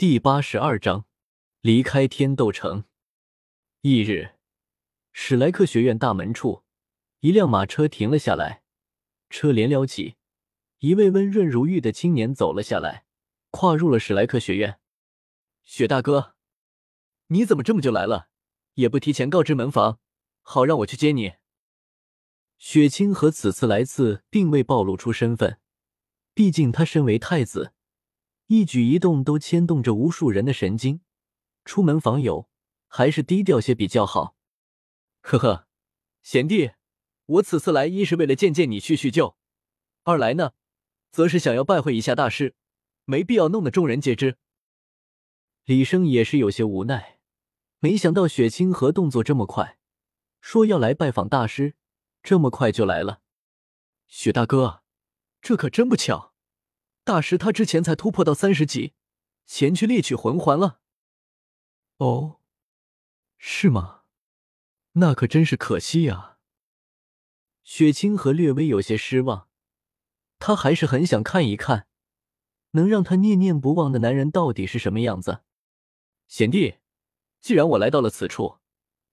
第八十二章，离开天斗城。翌日，史莱克学院大门处，一辆马车停了下来，车帘撩起，一位温润如玉的青年走了下来，跨入了史莱克学院。雪大哥，你怎么这么就来了？也不提前告知门房，好让我去接你。雪清河此次来自，并未暴露出身份，毕竟他身为太子。一举一动都牵动着无数人的神经，出门访友还是低调些比较好。呵呵，贤弟，我此次来一是为了见见你叙叙旧，二来呢，则是想要拜会一下大师，没必要弄得众人皆知。李生也是有些无奈，没想到雪清河动作这么快，说要来拜访大师，这么快就来了。雪大哥，这可真不巧。大师他之前才突破到三十级，前去猎取魂环了。哦，是吗？那可真是可惜呀。雪清河略微有些失望，他还是很想看一看，能让他念念不忘的男人到底是什么样子。贤弟，既然我来到了此处，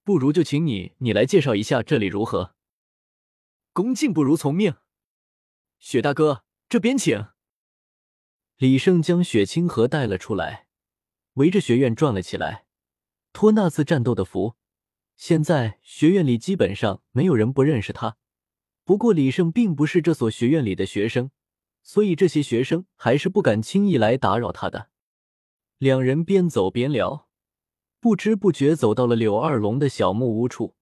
不如就请你你来介绍一下这里如何？恭敬不如从命。雪大哥，这边请。李胜将雪清河带了出来，围着学院转了起来。托那次战斗的福，现在学院里基本上没有人不认识他。不过李胜并不是这所学院里的学生，所以这些学生还是不敢轻易来打扰他的。两人边走边聊，不知不觉走到了柳二龙的小木屋处。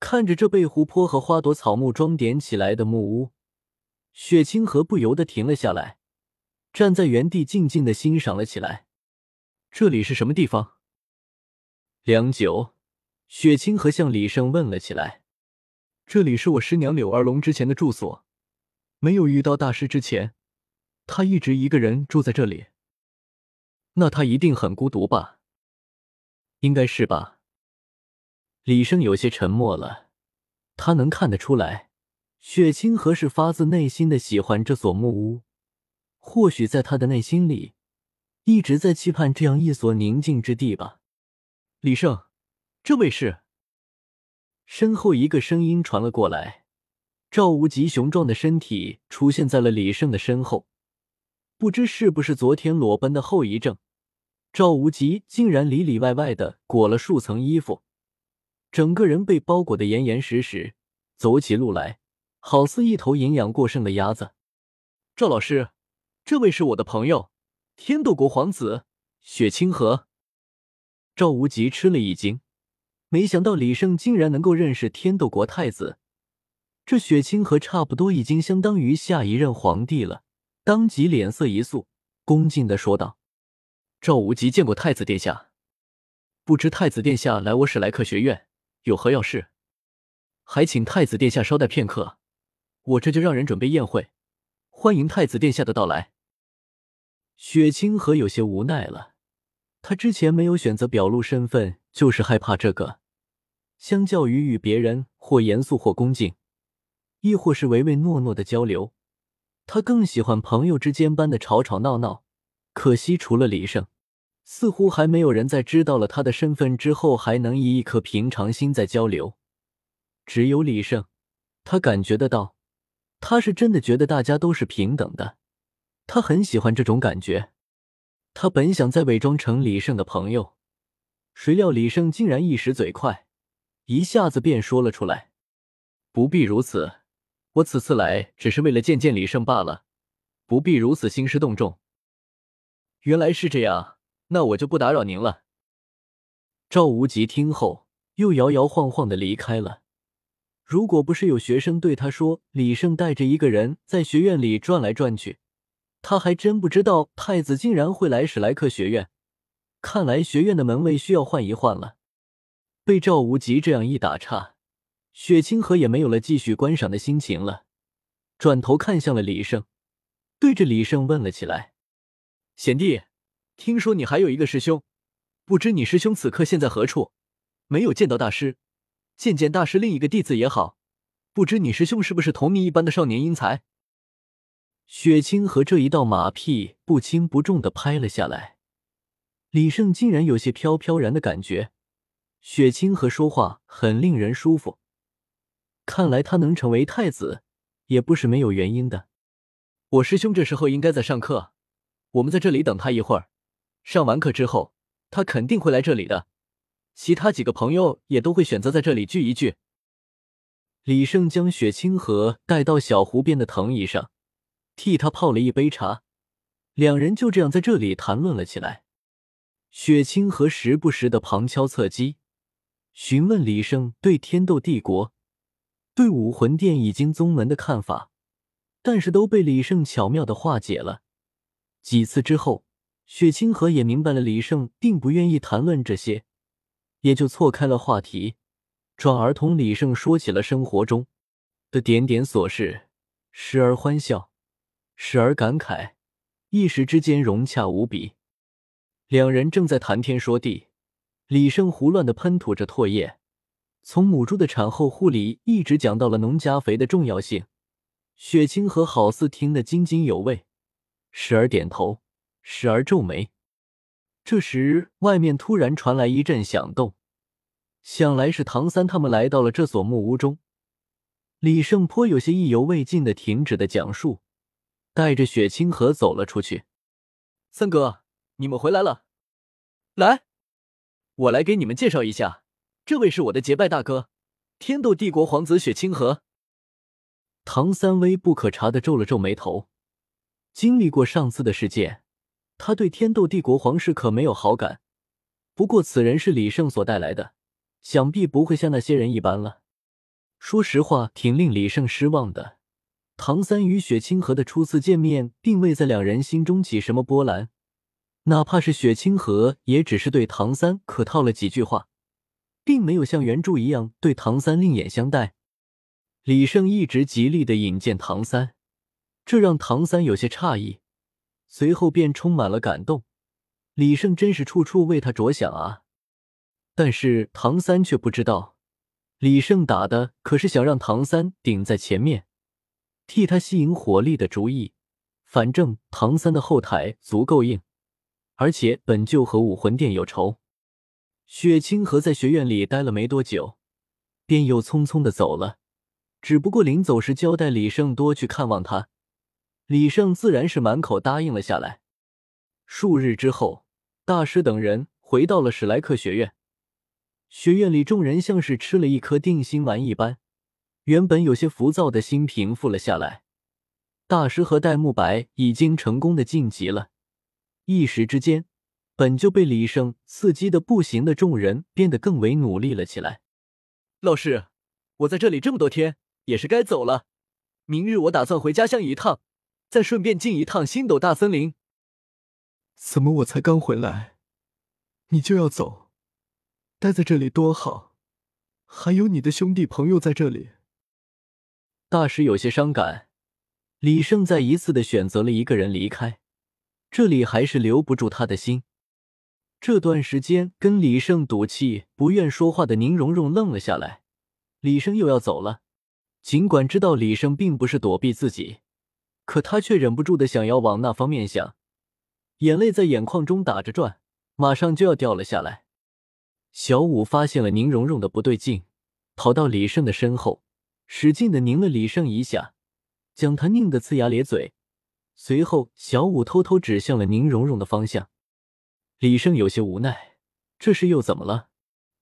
看着这被湖泊和花朵草木装点起来的木屋，雪清河不由得停了下来。站在原地静静的欣赏了起来。这里是什么地方？良久，雪清河向李胜问了起来：“这里是我师娘柳二龙之前的住所。没有遇到大师之前，他一直一个人住在这里。那他一定很孤独吧？应该是吧。”李胜有些沉默了。他能看得出来，雪清河是发自内心的喜欢这所木屋。或许在他的内心里，一直在期盼这样一所宁静之地吧。李胜，这位是？身后一个声音传了过来。赵无极雄壮的身体出现在了李胜的身后。不知是不是昨天裸奔的后遗症，赵无极竟然里里外外的裹了数层衣服，整个人被包裹的严严实实，走起路来好似一头营养过剩的鸭子。赵老师。这位是我的朋友，天斗国皇子雪清河。赵无极吃了一惊，没想到李胜竟然能够认识天斗国太子。这雪清河差不多已经相当于下一任皇帝了，当即脸色一肃，恭敬的说道：“赵无极见过太子殿下，不知太子殿下来我史莱克学院有何要事？还请太子殿下稍待片刻，我这就让人准备宴会，欢迎太子殿下的到来。”雪清河有些无奈了，他之前没有选择表露身份，就是害怕这个。相较于与别人或严肃或恭敬，亦或是唯唯诺诺的交流，他更喜欢朋友之间般的吵吵闹闹。可惜除了李胜，似乎还没有人在知道了他的身份之后，还能以一颗平常心在交流。只有李胜，他感觉得到，他是真的觉得大家都是平等的。他很喜欢这种感觉。他本想再伪装成李胜的朋友，谁料李胜竟然一时嘴快，一下子便说了出来：“不必如此，我此次来只是为了见见李胜罢了，不必如此兴师动众。”原来是这样，那我就不打扰您了。赵无极听后，又摇摇晃晃的离开了。如果不是有学生对他说李胜带着一个人在学院里转来转去，他还真不知道太子竟然会来史莱克学院，看来学院的门卫需要换一换了。被赵无极这样一打岔，雪清河也没有了继续观赏的心情了，转头看向了李胜，对着李胜问了起来：“贤弟，听说你还有一个师兄，不知你师兄此刻现在何处？没有见到大师，见见大师另一个弟子也好。不知你师兄是不是同你一般的少年英才？”雪清河这一道马屁不轻不重的拍了下来，李胜竟然有些飘飘然的感觉，雪清河说话很令人舒服。看来他能成为太子，也不是没有原因的。我师兄这时候应该在上课，我们在这里等他一会儿。上完课之后，他肯定会来这里的。其他几个朋友也都会选择在这里聚一聚。李胜将雪清河带到小湖边的藤椅上，替他泡了一杯茶，两人就这样在这里谈论了起来。雪清河时不时的旁敲侧击，询问李胜对天斗帝国。对武魂殿以及宗门的看法，但是都被李胜巧妙的化解了。几次之后，雪清河也明白了李胜并不愿意谈论这些，也就错开了话题，转而同李胜说起了生活中的点点琐事，时而欢笑，时而感慨，一时之间融洽无比。两人正在谈天说地，李胜胡乱的喷吐着唾液。从母猪的产后护理一直讲到了农家肥的重要性，雪清河好似听得津津有味，时而点头，时而皱眉。这时，外面突然传来一阵响动，想来是唐三他们来到了这所木屋中。李胜颇有些意犹未尽的停止的讲述，带着雪清河走了出去。三哥，你们回来了，来，我来给你们介绍一下。这位是我的结拜大哥，天斗帝国皇子雪清河。唐三微不可察的皱了皱眉头。经历过上次的事件，他对天斗帝国皇室可没有好感。不过此人是李胜所带来的，想必不会像那些人一般了。说实话，挺令李胜失望的。唐三与雪清河的初次见面，并未在两人心中起什么波澜，哪怕是雪清河，也只是对唐三客套了几句话。并没有像原著一样对唐三另眼相待，李胜一直极力的引荐唐三，这让唐三有些诧异，随后便充满了感动。李胜真是处处为他着想啊！但是唐三却不知道，李胜打的可是想让唐三顶在前面，替他吸引火力的主意。反正唐三的后台足够硬，而且本就和武魂殿有仇。雪清河在学院里待了没多久，便又匆匆的走了。只不过临走时交代李胜多去看望他，李胜自然是满口答应了下来。数日之后，大师等人回到了史莱克学院。学院里众人像是吃了一颗定心丸一般，原本有些浮躁的心平复了下来。大师和戴沐白已经成功的晋级了，一时之间。本就被李胜刺激的不行的众人变得更为努力了起来。老师，我在这里这么多天，也是该走了。明日我打算回家乡一趟，再顺便进一趟星斗大森林。怎么我才刚回来，你就要走？待在这里多好，还有你的兄弟朋友在这里。大师有些伤感。李胜再一次的选择了一个人离开，这里还是留不住他的心。这段时间跟李胜赌气、不愿说话的宁荣荣愣了下来。李胜又要走了，尽管知道李胜并不是躲避自己，可他却忍不住的想要往那方面想，眼泪在眼眶中打着转，马上就要掉了下来。小五发现了宁荣荣的不对劲，跑到李胜的身后，使劲的拧了李胜一下，将他拧得呲牙咧嘴。随后，小五偷偷指向了宁荣荣的方向。李胜有些无奈，这是又怎么了？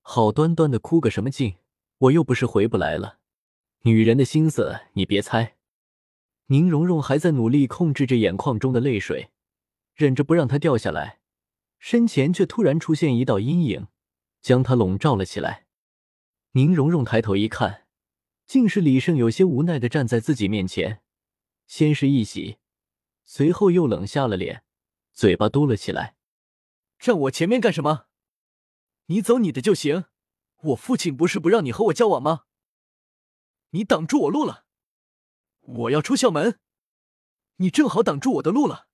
好端端的哭个什么劲？我又不是回不来了。女人的心思你别猜。宁荣荣还在努力控制着眼眶中的泪水，忍着不让它掉下来，身前却突然出现一道阴影，将她笼罩了起来。宁荣荣抬头一看，竟是李胜有些无奈的站在自己面前，先是一喜，随后又冷下了脸，嘴巴嘟了起来。站我前面干什么？你走你的就行。我父亲不是不让你和我交往吗？你挡住我路了。我要出校门，你正好挡住我的路了。